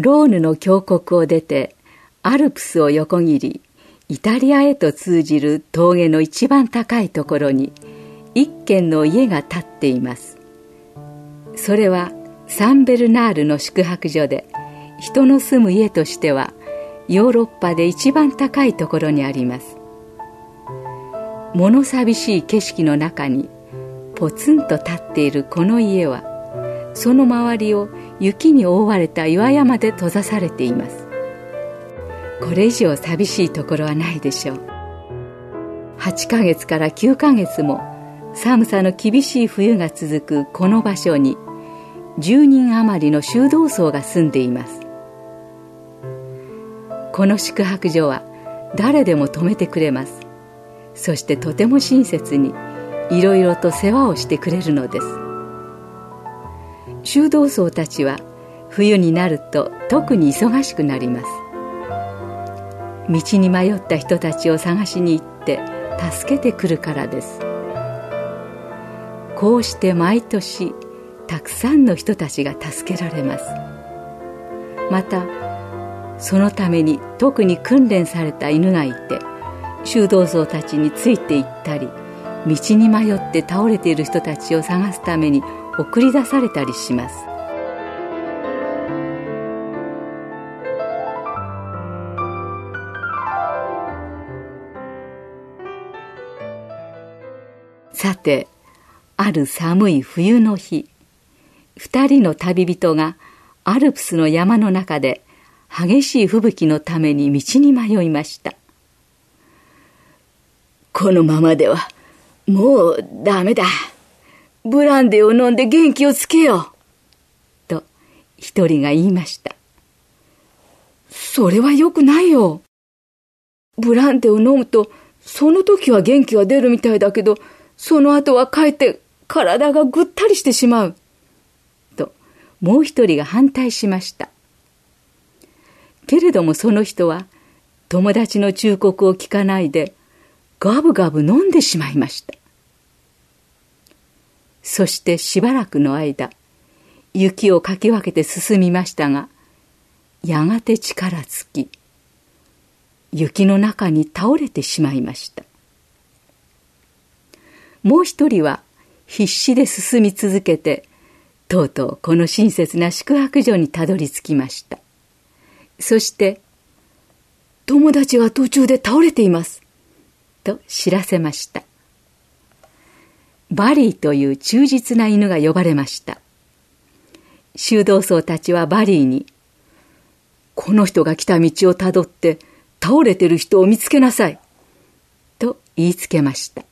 ローヌの峡谷を出てアルプスを横切りイタリアへと通じる峠の一番高いところに一軒の家が建っています。それはサンベルナールの宿泊所で人の住む家としてはヨーロッパで一番高いところにあります。物寂しい景色の中にポツンと立っているこの家はその周りを雪に覆われた岩山で閉ざされています。これ以上寂しいところはないでしょう。8ヶ月から9ヶ月も寒さの厳しい冬が続くこの場所に10人余りの修道僧が住んでいます。この宿泊所は誰でも泊めてくれます。そしてとても親切にいろいろと世話をしてくれるのです。修道僧たちは冬になると特に忙しくなります。道に迷った人たちを探しに行って助けてくるからです。こうして毎年たくさんの人たちが助けられます。またそのために特に訓練された犬がいて修道僧たちについて行ったり道に迷って倒れている人たちを探すために送り出されたりします。さてある寒い冬の日。二人の旅人がアルプスの山の中で激しい吹雪のために道に迷いました。このままではもうダメだ。ブランデーを飲んで元気をつけようと一人が言いましたそれはよくないよブランデーを飲むとその時は元気が出るみたいだけどその後はかえって体がぐったりしてしまう。と、もう一人が反対しました。けれどもその人は、友達の忠告を聞かないで、ガブガブ飲んでしまいました。そしてしばらくの間、雪をかき分けて進みましたが、やがて力尽き、雪の中に倒れてしまいました。もう一人は必死で進み続けて、とうとうこの親切な宿泊所にたどり着きました。そして、友達は途中で倒れています。と知らせました。バリーという忠実な犬が呼ばれました。修道僧たちはバリーに、この人が来た道をたどって倒れてる人を見つけなさい。と言いつけました。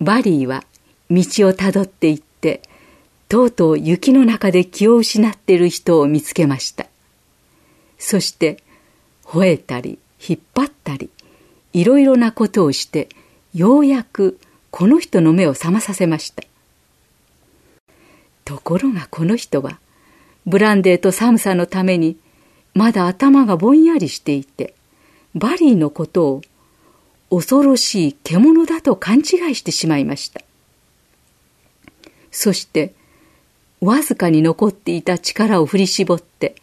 バリーは道をたどっていってとうとう雪の中で気を失っている人を見つけましたそして吠えたり引っ張ったりいろいろなことをしてようやくこの人の目を覚まさせましたところがこの人はブランデーと寒さのためにまだ頭がぼんやりしていてバリーのことを恐ろしい獣だと勘違いしてしまいました。そして、わずかに残っていた力を振り絞って、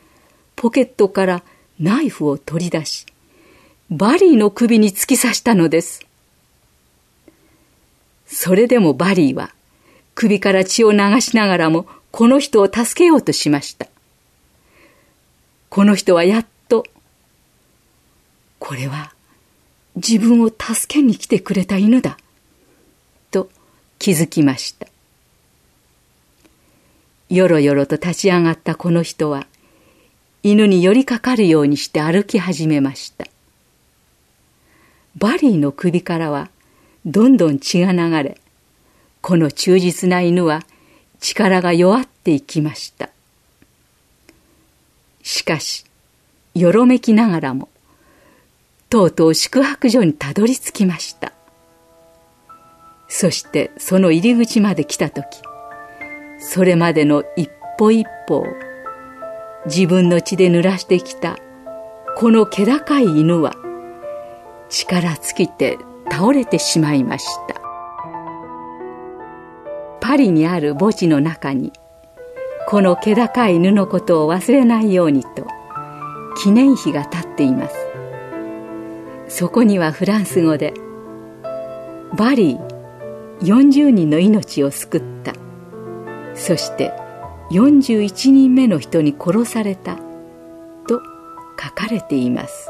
ポケットからナイフを取り出し、バリーの首に突き刺したのです。それでもバリーは、首から血を流しながらも、この人を助けようとしました。この人はやっと、これは自分を助けに来てくれた犬だ。と気づきました。よろよろと立ち上がったこの人は、犬に寄りかかるようにして歩き始めました。バリーの首からは、どんどん血が流れ、この忠実な犬は力が弱っていきました。しかし、よろめきながらも、とうとう宿泊所にたどり着きました。そしてその入り口まで来た時、それまでの一歩一歩を自分の血で濡らしてきたこの気高い犬は力尽きて倒れてしまいました。パリにある墓地の中にこの気高い犬のことを忘れないようにと記念碑が立っています。そこにはフランス語で「バリー40人の命を救った。そして41人目の人に殺された」と書かれています。